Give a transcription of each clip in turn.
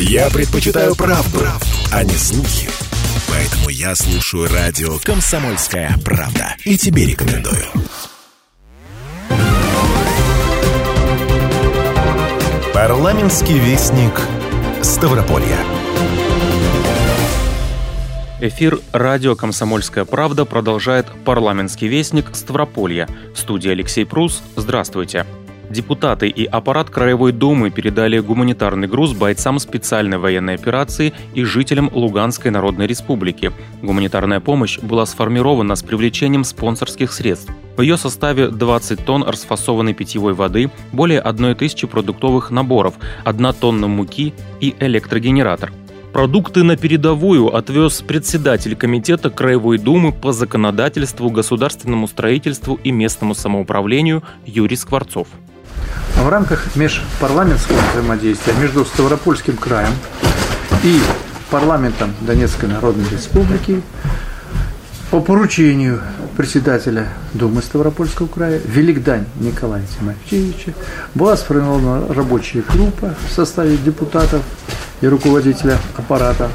Я предпочитаю правду, правду, а не слухи. Поэтому я слушаю радио «Комсомольская правда». И тебе рекомендую. Парламентский вестник Ставрополья. Эфир радио «Комсомольская правда» продолжает парламентский вестник Ставрополья. В студии Алексей Прус. Здравствуйте. Депутаты и аппарат Краевой Думы передали гуманитарный груз бойцам специальной военной операции и жителям Луганской Народной Республики. Гуманитарная помощь была сформирована с привлечением спонсорских средств. В ее составе 20 тонн расфасованной питьевой воды, более 1 тысячи продуктовых наборов, 1 тонна муки и электрогенератор. Продукты на передовую отвез председатель Комитета Краевой Думы по законодательству, государственному строительству и местному самоуправлению Юрий Скворцов. В рамках межпарламентского взаимодействия между Ставропольским краем и парламентом Донецкой Народной Республики по поручению председателя Думы Ставропольского края Великдань Николая Тимофеевича была сформирована рабочая группа в составе депутатов и руководителя аппарата,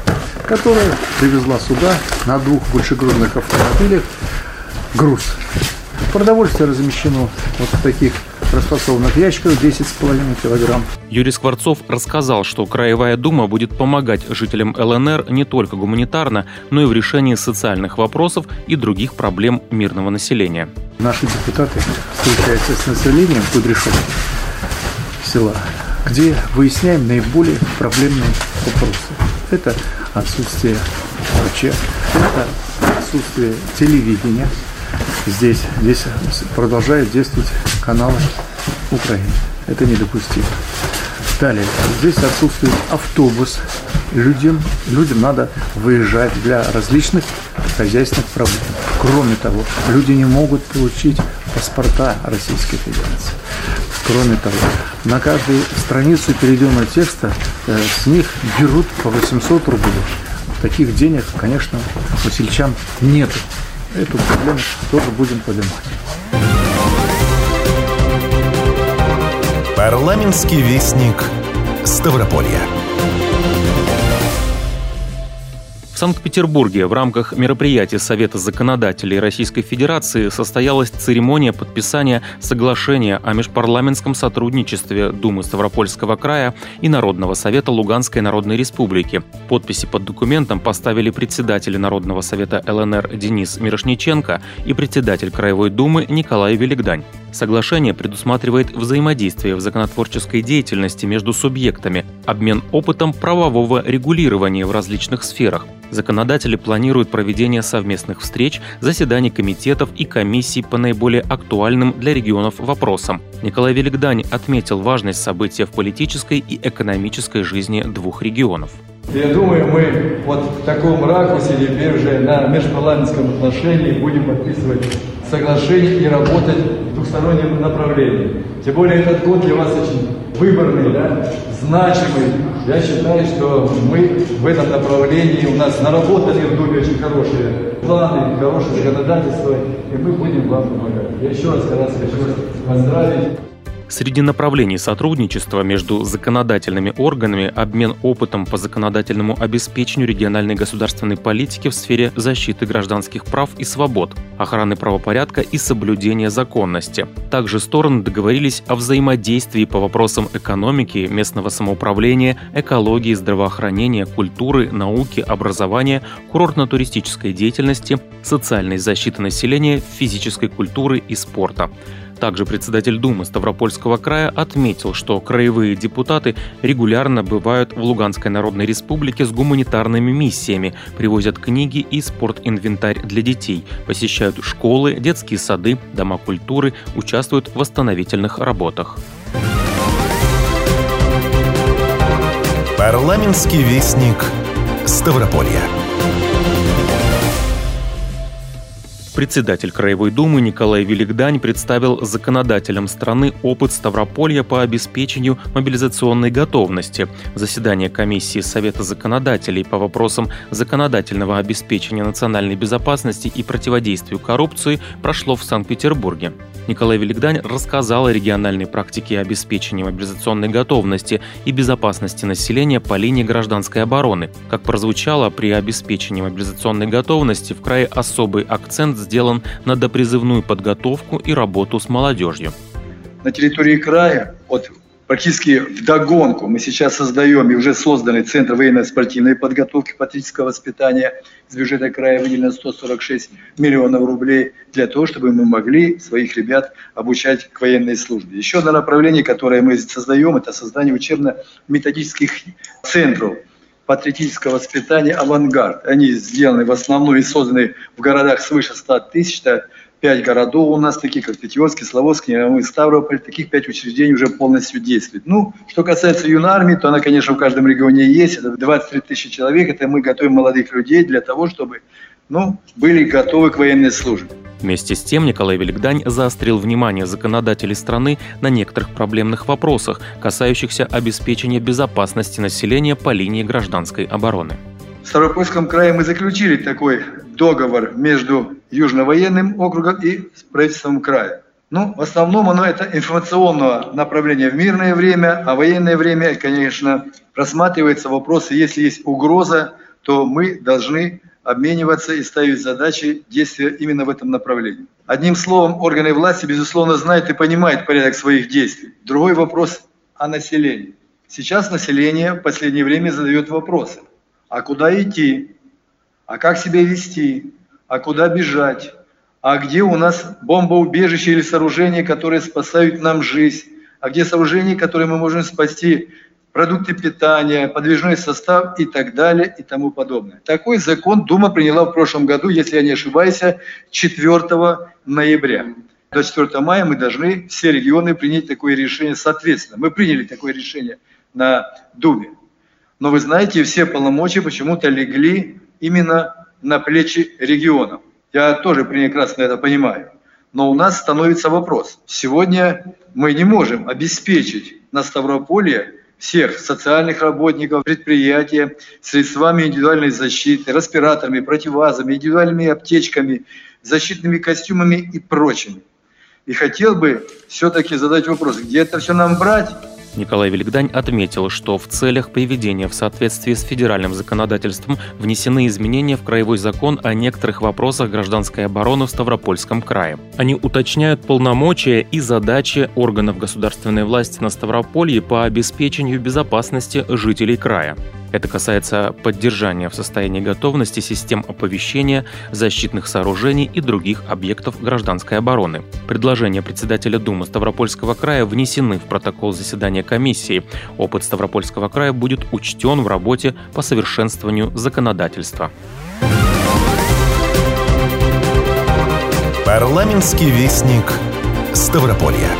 которая привезла сюда на двух большегрузных автомобилях груз. Продовольствие размещено вот в таких расфасованных ящиках 10,5 килограмм. Юрий Скворцов рассказал, что Краевая Дума будет помогать жителям ЛНР не только гуманитарно, но и в решении социальных вопросов и других проблем мирного населения. Наши депутаты встречаются с населением Кудряшова села, где выясняем наиболее проблемные вопросы. Это отсутствие врача, это отсутствие телевидения, здесь, здесь продолжают действовать каналы Украины. Это недопустимо. Далее, здесь отсутствует автобус. Людям, людям надо выезжать для различных хозяйственных проблем. Кроме того, люди не могут получить паспорта Российской Федерации. Кроме того, на каждую страницу перейденного текста э, с них берут по 800 рублей. Таких денег, конечно, у сельчан нет. Эту проблему тоже будем поднимать. Парламентский вестник Ставрополья. В Санкт-Петербурге в рамках мероприятия Совета законодателей Российской Федерации состоялась церемония подписания соглашения о межпарламентском сотрудничестве Думы Ставропольского края и Народного совета Луганской Народной Республики. Подписи под документом поставили председатель Народного совета ЛНР Денис Мирошниченко и председатель Краевой Думы Николай Великдань. Соглашение предусматривает взаимодействие в законотворческой деятельности между субъектами, обмен опытом правового регулирования в различных сферах. Законодатели планируют проведение совместных встреч, заседаний комитетов и комиссий по наиболее актуальным для регионов вопросам. Николай Великдань отметил важность события в политической и экономической жизни двух регионов. Я думаю, мы вот в таком ракурсе теперь уже на межпарламентском отношении будем подписывать соглашение и работать в двухстороннем направлении. Тем более этот год для вас очень выборный, да, значимый. Я считаю, что мы в этом направлении, у нас наработаны в Думе очень хорошие планы, хорошее законодательство, и мы будем вам помогать. Я еще раз, раз хочу поздравить. Среди направлений сотрудничества между законодательными органами обмен опытом по законодательному обеспечению региональной государственной политики в сфере защиты гражданских прав и свобод, охраны правопорядка и соблюдения законности. Также стороны договорились о взаимодействии по вопросам экономики, местного самоуправления, экологии, здравоохранения, культуры, науки, образования, курортно-туристической деятельности, социальной защиты населения, физической культуры и спорта. Также председатель Думы Ставропольского края отметил, что краевые депутаты регулярно бывают в Луганской Народной Республике с гуманитарными миссиями, привозят книги и спортинвентарь для детей, посещают школы, детские сады, дома культуры, участвуют в восстановительных работах. Парламентский вестник Ставрополья. Председатель Краевой Думы Николай Великдань представил законодателям страны опыт Ставрополья по обеспечению мобилизационной готовности. Заседание комиссии Совета законодателей по вопросам законодательного обеспечения национальной безопасности и противодействию коррупции прошло в Санкт-Петербурге. Николай Великдань рассказал о региональной практике обеспечения мобилизационной готовности и безопасности населения по линии гражданской обороны. Как прозвучало, при обеспечении мобилизационной готовности в крае особый акцент сделан на допризывную подготовку и работу с молодежью. На территории края вот практически в догонку мы сейчас создаем и уже созданный Центр военно-спортивной подготовки патриотического воспитания. С бюджета края выделено 146 миллионов рублей для того, чтобы мы могли своих ребят обучать к военной службе. Еще одно направление, которое мы создаем, это создание учебно-методических центров патриотического воспитания «Авангард». Они сделаны в основном и созданы в городах свыше 100 тысяч. Пять городов у нас, таких как Пятигорский, Славовский, Ставрополь. Таких пять учреждений уже полностью действуют. Ну, что касается юнармии, то она, конечно, в каждом регионе есть. Это 23 тысячи человек. Это мы готовим молодых людей для того, чтобы ну, были готовы к военной службе. Вместе с тем Николай Великдань заострил внимание законодателей страны на некоторых проблемных вопросах, касающихся обеспечения безопасности населения по линии гражданской обороны. В Ставропольском крае мы заключили такой договор между Южно-военным округом и правительством края. Ну, в основном оно это информационного направления в мирное время, а военное время, конечно, рассматривается вопросы, если есть угроза, то мы должны обмениваться и ставить задачи действия именно в этом направлении. Одним словом, органы власти, безусловно, знают и понимают порядок своих действий. Другой вопрос о населении. Сейчас население в последнее время задает вопросы. А куда идти? А как себя вести? А куда бежать? А где у нас бомбоубежище или сооружения, которые спасают нам жизнь? А где сооружения, которые мы можем спасти продукты питания, подвижной состав и так далее и тому подобное. Такой закон Дума приняла в прошлом году, если я не ошибаюсь, 4 ноября. До 4 мая мы должны все регионы принять такое решение соответственно. Мы приняли такое решение на Думе. Но вы знаете, все полномочия почему-то легли именно на плечи регионов. Я тоже прекрасно это понимаю. Но у нас становится вопрос. Сегодня мы не можем обеспечить на Ставрополье всех социальных работников, предприятия средствами индивидуальной защиты, респираторами, противазами, индивидуальными аптечками, защитными костюмами и прочим. И хотел бы все-таки задать вопрос, где это все нам брать? Николай Великдань отметил, что в целях приведения в соответствии с федеральным законодательством внесены изменения в Краевой закон о некоторых вопросах гражданской обороны в Ставропольском крае. Они уточняют полномочия и задачи органов государственной власти на Ставрополье по обеспечению безопасности жителей края. Это касается поддержания в состоянии готовности систем оповещения, защитных сооружений и других объектов гражданской обороны. Предложения председателя Думы Ставропольского края внесены в протокол заседания комиссии. Опыт Ставропольского края будет учтен в работе по совершенствованию законодательства. Парламентский вестник Ставрополья.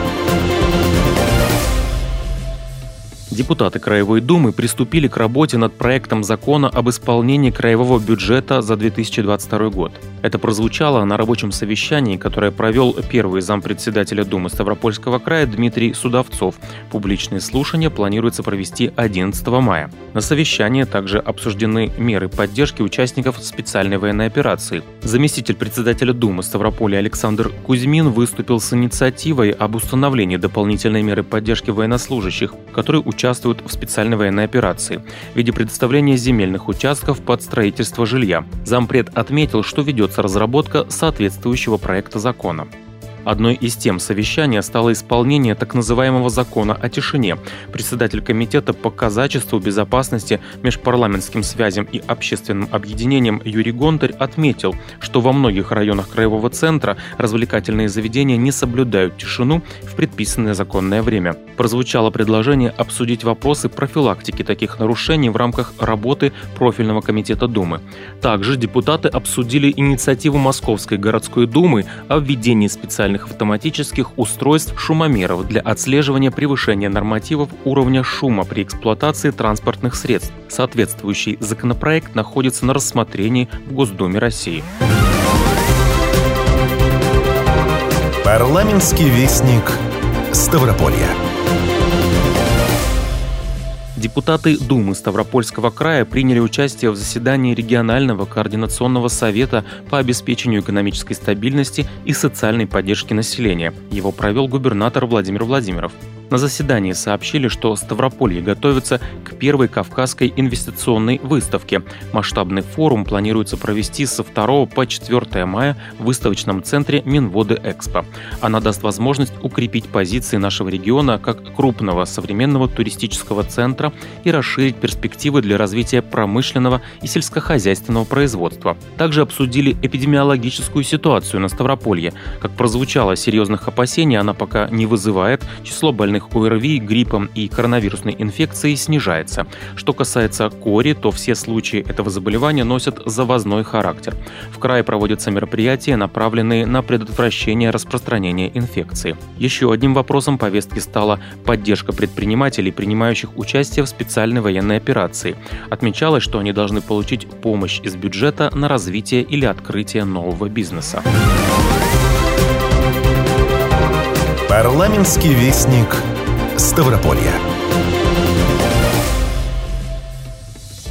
Депутаты Краевой Думы приступили к работе над проектом закона об исполнении краевого бюджета за 2022 год. Это прозвучало на рабочем совещании, которое провел первый зампредседателя Думы Ставропольского края Дмитрий Судовцов. Публичные слушания планируется провести 11 мая. На совещании также обсуждены меры поддержки участников специальной военной операции. Заместитель председателя Думы Ставрополя Александр Кузьмин выступил с инициативой об установлении дополнительной меры поддержки военнослужащих, которые участвуют в специальной военной операции в виде предоставления земельных участков под строительство жилья. Зампред отметил, что ведет ведется разработка соответствующего проекта закона. Одной из тем совещания стало исполнение так называемого закона о тишине. Председатель комитета по казачеству, безопасности, межпарламентским связям и общественным объединениям Юрий Гонтарь отметил, что во многих районах краевого центра развлекательные заведения не соблюдают тишину в предписанное законное время. Прозвучало предложение обсудить вопросы профилактики таких нарушений в рамках работы профильного комитета Думы. Также депутаты обсудили инициативу Московской городской думы о введении специальных специальных автоматических устройств шумомеров для отслеживания превышения нормативов уровня шума при эксплуатации транспортных средств. Соответствующий законопроект находится на рассмотрении в Госдуме России. Парламентский вестник Ставрополья. Депутаты Думы Ставропольского края приняли участие в заседании регионального координационного совета по обеспечению экономической стабильности и социальной поддержки населения. Его провел губернатор Владимир Владимиров. На заседании сообщили, что Ставрополье готовится к первой Кавказской инвестиционной выставке. Масштабный форум планируется провести со 2 по 4 мая в выставочном центре Минводы Экспо. Она даст возможность укрепить позиции нашего региона как крупного современного туристического центра и расширить перспективы для развития промышленного и сельскохозяйственного производства. Также обсудили эпидемиологическую ситуацию на Ставрополье. Как прозвучало серьезных опасений, она пока не вызывает. Число больных больных ОРВИ, гриппом и коронавирусной инфекцией снижается. Что касается кори, то все случаи этого заболевания носят завозной характер. В крае проводятся мероприятия, направленные на предотвращение распространения инфекции. Еще одним вопросом повестки стала поддержка предпринимателей, принимающих участие в специальной военной операции. Отмечалось, что они должны получить помощь из бюджета на развитие или открытие нового бизнеса. Парламентский вестник Ставрополья.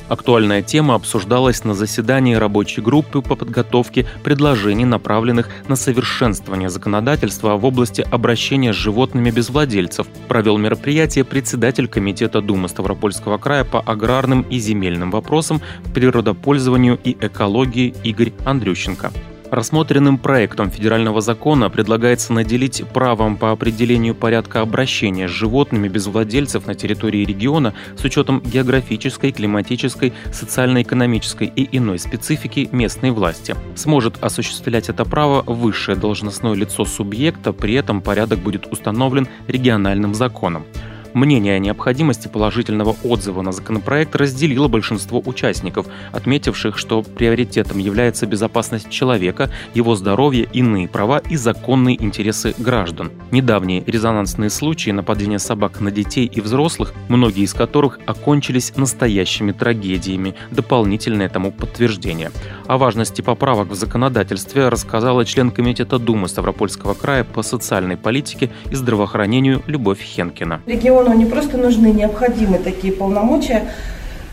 Актуальная тема обсуждалась на заседании рабочей группы по подготовке предложений, направленных на совершенствование законодательства в области обращения с животными без владельцев. Провел мероприятие председатель Комитета Думы Ставропольского края по аграрным и земельным вопросам, природопользованию и экологии Игорь Андрющенко. Рассмотренным проектом федерального закона предлагается наделить правом по определению порядка обращения с животными без владельцев на территории региона с учетом географической, климатической, социально-экономической и иной специфики местной власти. Сможет осуществлять это право высшее должностное лицо субъекта, при этом порядок будет установлен региональным законом. Мнение о необходимости положительного отзыва на законопроект разделило большинство участников, отметивших, что приоритетом является безопасность человека, его здоровье, иные права и законные интересы граждан. Недавние резонансные случаи нападения собак на детей и взрослых, многие из которых окончились настоящими трагедиями, дополнительное тому подтверждение. О важности поправок в законодательстве рассказала член Комитета Думы Ставропольского края по социальной политике и здравоохранению Любовь Хенкина. Региону не просто нужны, необходимы такие полномочия.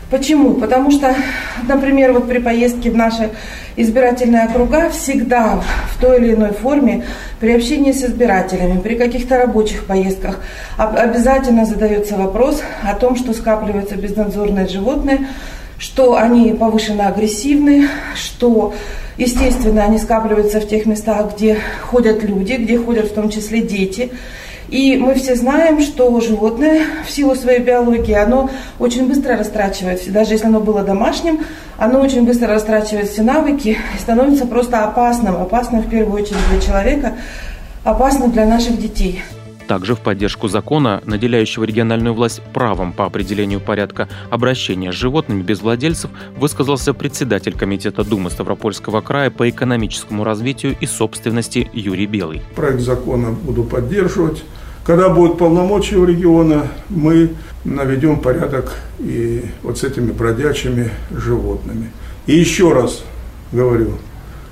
Почему? Потому что, например, вот при поездке в наши избирательные округа всегда в той или иной форме при общении с избирателями, при каких-то рабочих поездках обязательно задается вопрос о том, что скапливаются безнадзорные животные, что они повышенно агрессивны, что, естественно, они скапливаются в тех местах, где ходят люди, где ходят в том числе дети. И мы все знаем, что животное в силу своей биологии, оно очень быстро растрачивает, даже если оно было домашним, оно очень быстро растрачивает все навыки и становится просто опасным, опасным в первую очередь для человека, опасным для наших детей. Также в поддержку закона, наделяющего региональную власть правом по определению порядка обращения с животными без владельцев, высказался председатель Комитета Думы Ставропольского края по экономическому развитию и собственности Юрий Белый. Проект закона буду поддерживать. Когда будут полномочия у региона, мы наведем порядок и вот с этими бродячими животными. И еще раз говорю,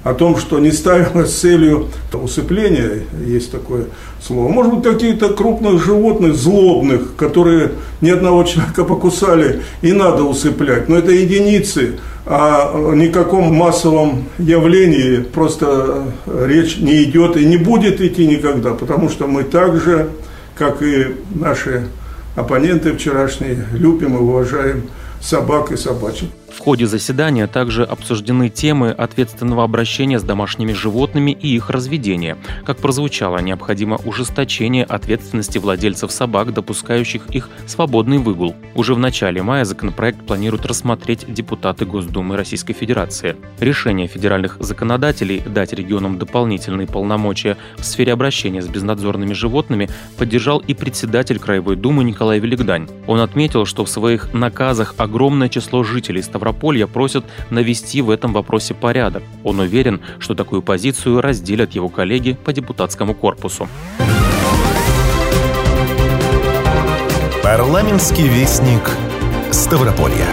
о том, что не ставилось целью усыпления, есть такое слово. Может быть, какие-то крупных животных, злобных, которые ни одного человека покусали, и надо усыплять. Но это единицы, о никаком массовом явлении просто речь не идет и не будет идти никогда, потому что мы также, как и наши оппоненты вчерашние, любим и уважаем собак и собачек. В ходе заседания также обсуждены темы ответственного обращения с домашними животными и их разведения. Как прозвучало, необходимо ужесточение ответственности владельцев собак, допускающих их свободный выгул. Уже в начале мая законопроект планируют рассмотреть депутаты Госдумы Российской Федерации. Решение федеральных законодателей дать регионам дополнительные полномочия в сфере обращения с безнадзорными животными поддержал и председатель Краевой Думы Николай Великдань. Он отметил, что в своих наказах огромное число жителей Ставрополья Ставрополья просят навести в этом вопросе порядок. Он уверен, что такую позицию разделят его коллеги по депутатскому корпусу. Парламентский вестник Ставрополья.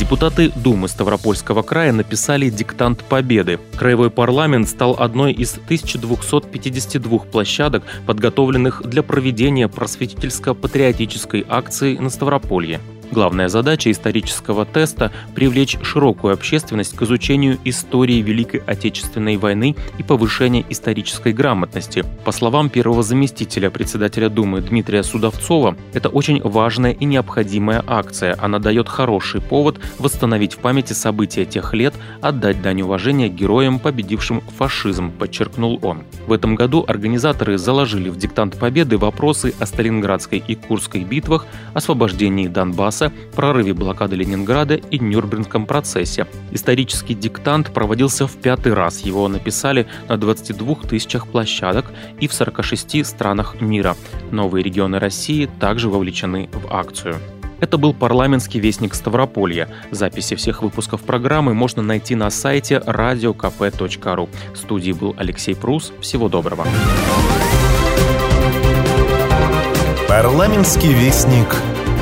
Депутаты Думы Ставропольского края написали диктант победы. Краевой парламент стал одной из 1252 площадок, подготовленных для проведения просветительско-патриотической акции на Ставрополье. Главная задача исторического теста – привлечь широкую общественность к изучению истории Великой Отечественной войны и повышения исторической грамотности. По словам первого заместителя председателя Думы Дмитрия Судовцова, это очень важная и необходимая акция. Она дает хороший повод восстановить в памяти события тех лет, отдать дань уважения героям, победившим фашизм, подчеркнул он. В этом году организаторы заложили в диктант Победы вопросы о Сталинградской и Курской битвах, освобождении Донбасса, Донбасса, прорыве блокады Ленинграда и Нюрнбергском процессе. Исторический диктант проводился в пятый раз. Его написали на 22 тысячах площадок и в 46 странах мира. Новые регионы России также вовлечены в акцию. Это был парламентский вестник Ставрополья. Записи всех выпусков программы можно найти на сайте radiokp.ru. В студии был Алексей Прус. Всего доброго. Парламентский вестник